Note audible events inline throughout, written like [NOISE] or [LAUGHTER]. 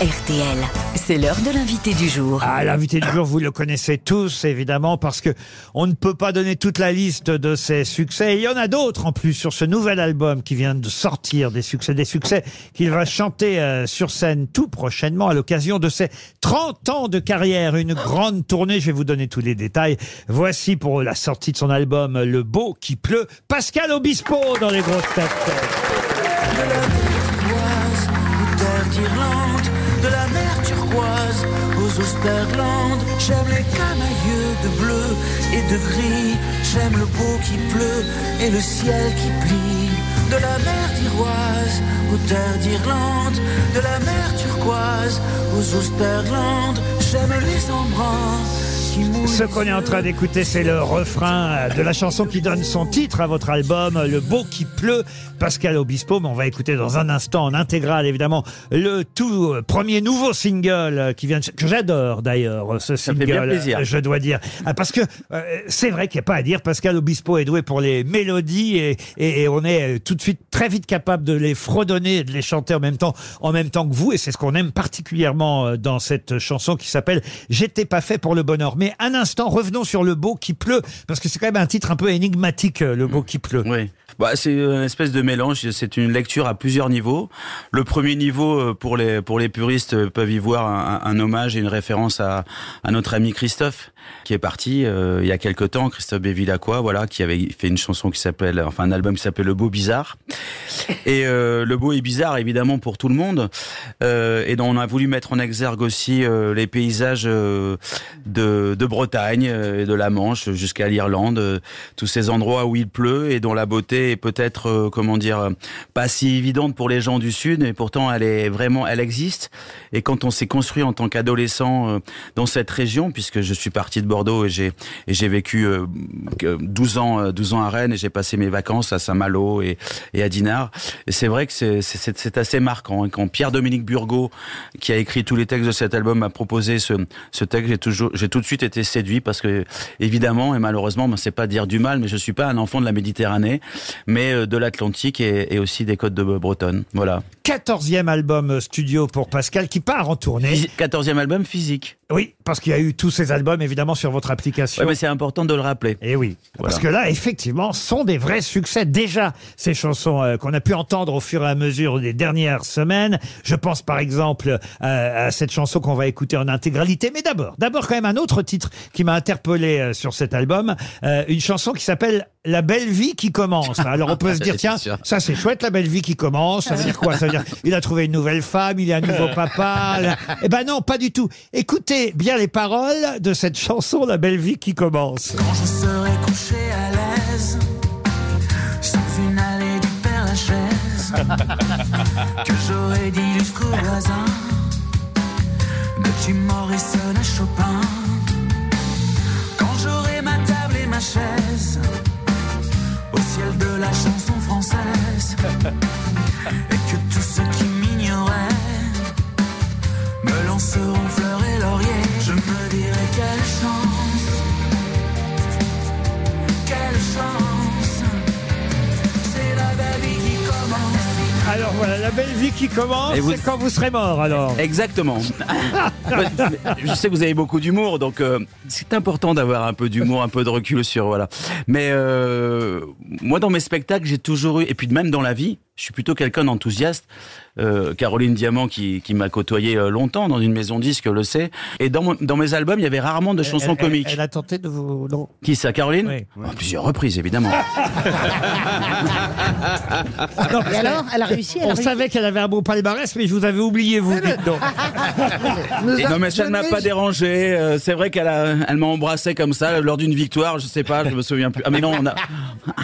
RTL, c'est l'heure de l'invité du jour. Ah, l'invité du jour, vous le connaissez tous, évidemment, parce que on ne peut pas donner toute la liste de ses succès. Et il y en a d'autres, en plus, sur ce nouvel album qui vient de sortir, des succès, des succès qu'il va chanter euh, sur scène tout prochainement à l'occasion de ses 30 ans de carrière. Une grande tournée, je vais vous donner tous les détails. Voici pour la sortie de son album Le Beau qui pleut, Pascal Obispo dans les grosses têtes. de la de la mer turquoise aux Austerlandes. J'aime les camailleux de bleu et de gris, j'aime le beau qui pleut et le ciel qui plie. De la mer d'Iroise aux terres d'Irlande, de la mer turquoise aux Austerlandes. J'aime les embruns. Ce qu'on est en train d'écouter, c'est le refrain de la chanson qui donne son titre à votre album, Le Beau qui pleut, Pascal Obispo. Mais on va écouter dans un instant, en intégrale évidemment, le tout premier nouveau single qui vient de... que j'adore d'ailleurs, ce single. Je dois dire, Ah, parce que euh, c'est vrai qu'il n'y a pas à dire. Pascal Obispo est doué pour les mélodies et, et- et on est euh, tout de suite très vite capable de les fredonner et de les chanter en même temps, en même temps que vous. Et c'est ce qu'on aime particulièrement euh, dans cette chanson qui s'appelle J'étais pas fait pour le bonheur. Mais un instant, revenons sur le beau qui pleut parce que c'est quand même un titre un peu énigmatique, euh, le beau qui pleut. Bah, c'est une espèce de mélange. C'est une lecture à plusieurs niveaux. Le premier niveau, euh, pour les pour les puristes, euh, peuvent y voir un, un hommage et une référence à, à notre ami Christophe, qui est parti euh, il y a quelque temps. Christophe Bévilacqua, voilà, qui avait fait une chanson qui s'appelle, enfin un album qui s'appelle Le Beau Bizarre. [LAUGHS] Et euh, le beau est bizarre, évidemment, pour tout le monde. Euh, et donc, on a voulu mettre en exergue aussi euh, les paysages euh, de, de Bretagne euh, et de la Manche jusqu'à l'Irlande, euh, tous ces endroits où il pleut et dont la beauté est peut-être, euh, comment dire, pas si évidente pour les gens du Sud, mais pourtant elle est vraiment, elle existe. Et quand on s'est construit en tant qu'adolescent euh, dans cette région, puisque je suis parti de Bordeaux et j'ai et j'ai vécu euh, que 12 ans, euh, 12 ans à Rennes et j'ai passé mes vacances à Saint-Malo et, et à Dinard. Et c'est vrai que c'est- c'est assez marquant. hein. Quand Pierre-Dominique Burgot, qui a écrit tous les textes de cet album, m'a proposé ce, ce texte, j'ai toujours, j'ai tout de suite été séduit parce que, évidemment, et malheureusement, ben, c'est pas dire du mal, mais je suis pas un enfant de la Méditerranée, mais euh, de l'Atlantique et, et aussi des côtes de Bretonne. Voilà. 14e album studio pour Pascal qui part en tournée. Phys- 14e album physique. Oui, parce qu'il y a eu tous ces albums évidemment sur votre application. Mais c'est important de le rappeler. Et oui, Voilà. parce que là, effectivement, sont des vrais succès déjà ces chansons euh, qu'on a pu entendre au fur et à mesure des dernières semaines. Je pense par exemple euh, à cette chanson qu'on va écouter en intégralité. Mais d'abord, d'abord quand même un autre titre qui m'a interpellé euh, sur cet album, euh, une chanson qui s'appelle La belle vie qui commence. [LAUGHS] Alors on peut se dire tiens, ça c'est chouette, la belle vie qui commence. Ça veut dire quoi? Ça veut dire il a trouvé une nouvelle femme, il est un nouveau [LAUGHS] papa. là. Eh ben non, pas du tout. Écoutez bien les paroles de cette chanson La belle vie qui commence. Quand je serai couché à l'aise Sous une allée du Père Lachaise [LAUGHS] Que j'aurai De Jim Morrison à Chopin [LAUGHS] française Et la belle vie qui commence, Et vous- c'est quand vous serez mort alors. Exactement. [LAUGHS] je sais que vous avez beaucoup d'humour, donc euh, c'est important d'avoir un peu d'humour, un peu de recul sur voilà. Mais euh, moi, dans mes spectacles, j'ai toujours eu, et puis même dans la vie, je suis plutôt quelqu'un d'enthousiaste. Euh, Caroline Diamant, qui, qui m'a côtoyé euh, longtemps dans une maison disque, le sait. Et dans, mon- dans mes albums, il y avait rarement de chansons Elle- elle- comiques. Elle, a tenté de vous. Non. Qui ça, Caroline Oui. À plusieurs reprises, évidemment. [LAUGHS] Non, Et alors, elle a réussi, elle a On réussi. savais qu'elle avait un beau palmarès, mais je vous avais oublié, vous. dites donc. [LAUGHS] Nous Et a- non mais ça ne m'a pas dérangé. Euh, c'est vrai qu'elle a, elle m'a embrassé comme ça lors d'une victoire. Je sais pas, je me souviens plus. Ah mais non, on a.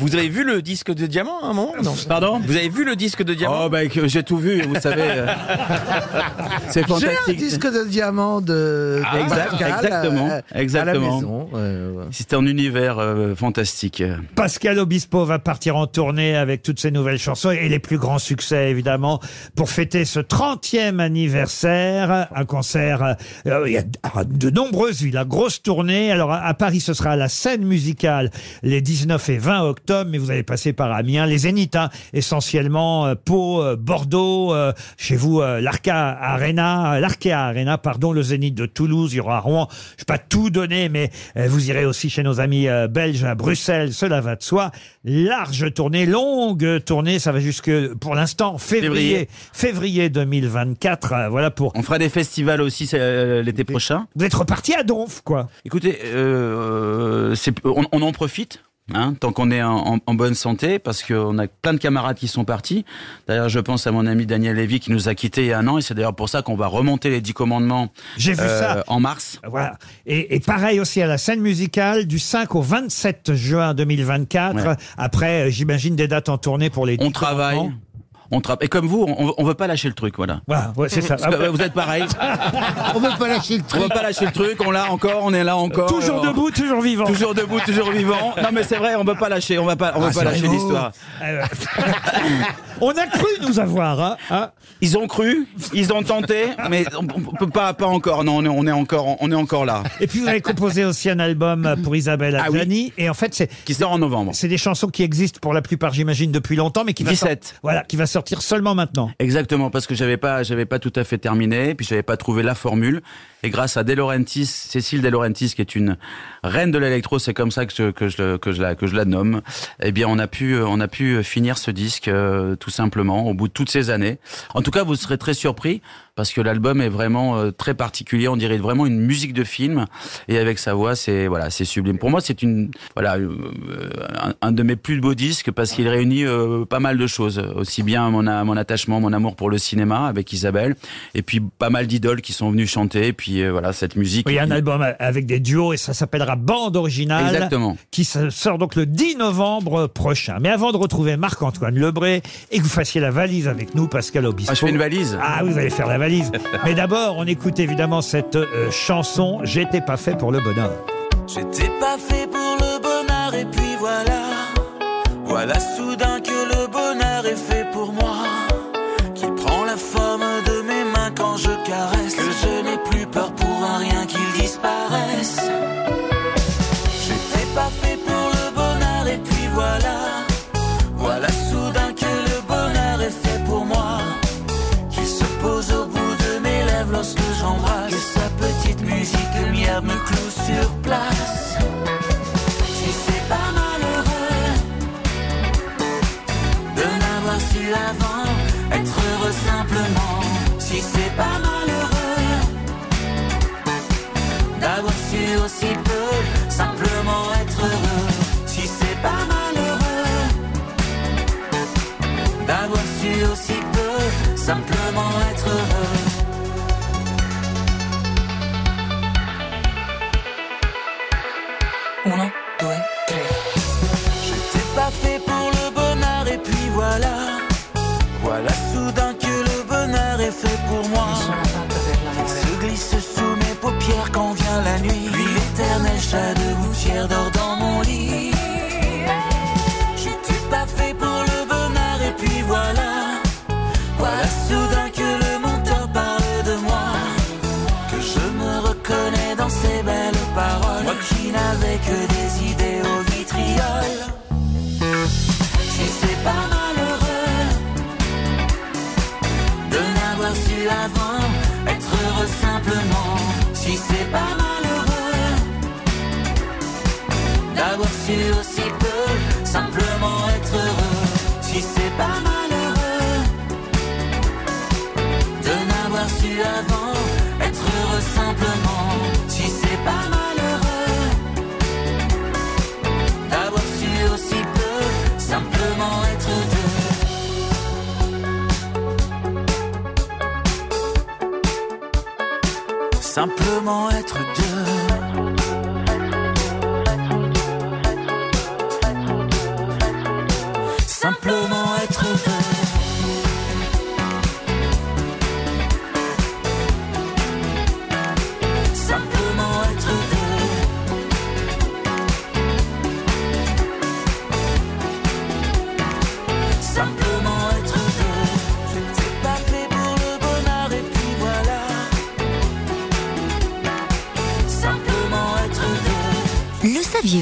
Vous avez vu le disque de diamant à un moment? Non Pardon? Vous avez vu le disque de diamant Oh bah que j'ai tout vu, vous savez. euh, [LAUGHS] c'est J'ai un fantastique. disque de diamant de, de Ah, exact, Pascal, exactement, euh, À exactement. la maison. ouais, ouais. C'était un univers euh, fantastique. Pascal Obispo va partir en tournée avec toutes ses nouvelles chansons et les plus grands succès, évidemment, pour fêter ce 30e anniversaire. Un concert, euh, il y a de nombreuses villes, la grosse tournée. Alors, à à Paris, ce sera à la scène musicale les 19 et 20 octobre, mais vous allez passer par Amiens, les Zéniths, hein, essentiellement. Également euh, Pau, euh, Bordeaux, euh, chez vous l'Arca Arena, l'Arkea Arena, pardon, le Zénith de Toulouse, il y aura Rouen. Je vais pas tout donner, mais vous irez aussi chez nos amis belges à Bruxelles, cela va de soi. Large tournée, longue tournée, ça va jusque pour l'instant février, février 2024. euh, voilà pour. On fera des festivals aussi l'été prochain. Vous êtes reparti à Donf, quoi. Écoutez, euh, on en profite. Hein, tant qu'on est en, en- en bonne santé, parce qu'on a plein de camarades qui sont partis. D'ailleurs, je pense à mon ami Daniel Lévy qui nous a quittés il y a un an, et c'est d'ailleurs pour ça qu'on va remonter les dix commandements J'ai vu euh, ça. en mars. Voilà. Et, et pareil aussi à la scène musicale du 5 au 27 juin 2024. Ouais. Après, euh, j'imagine des dates en tournée pour les. On dix travaille. commandements. On tra- et comme vous, on, on veut pas lâcher le truc, voilà. Voilà, ouais, c'est ça. Que, euh, vous êtes pareil. [LAUGHS] On veut pas lâcher le On truc. veut pas lâcher le truc. On l'a encore. On est là encore. Toujours Alors, debout, toujours vivant. Toujours debout, toujours vivant. Non, mais c'est vrai, on veut pas lâcher. On va pas, on va Ah, pas lâcher l'histoire. [LAUGHS] On a cru nous avoir. Hein, hein. Ils ont cru, ils ont tenté, mais on, peut pas, pas encore. Non, on est, on est encore, on est encore là. Et puis vous avez composé aussi un album pour Isabelle Ah oui. Adjani. Et en fait, c'est Qui sort en novembre. c'est des chansons qui existent pour la plupart, j'imagine, depuis longtemps, mais qui va 17. sor- voilà, qui va sortir seulement maintenant. Exactement, parce que j'avais pas, j'avais pas tout à fait terminé, puis j'avais pas trouvé la formule. Et grâce à De Laurentiis, Cécile De Laurentiis, qui est une reine de l'électro, c'est comme ça que je, que je, que je la, que je la nomme. Eh bien, on a pu, euh, on a pu finir ce disque euh, tout simplement au bout de toutes ces années. En tout cas, vous serez très surpris parce que l'album est vraiment euh, très particulier. On dirait vraiment une musique de film. Et avec sa voix, c'est voilà, c'est sublime. Pour moi, c'est une voilà euh, un, un de mes plus beaux disques parce qu'il réunit euh, pas mal de choses. Aussi bien mon, attachement, mon amour pour le cinéma avec Isabelle, et puis pas mal d'idoles qui sont venues chanter. Et puis voilà, cette musique. Il y a un album avec des duos et ça s'appellera Bande Originale. Exactement. Qui sort donc le 10 novembre prochain. Mais avant de retrouver Marc-Antoine Lebré et que vous fassiez la valise avec nous, Pascal Obispo. Ah, je fais une valise. Ah, vous allez faire la valise. Mais d'abord, on écoute évidemment cette euh, chanson J'étais pas fait pour le bonheur. J'étais pas fait pour le bonheur et puis voilà. Voilà soudain que le bonheur est fait pour moi. Aussi peu simplement être heureux. Uno, deux, tres. J'étais pas fait pour le bonheur et puis voilà. Voilà soudain que le bonheur est fait pour moi. Simplement être deux. Simplement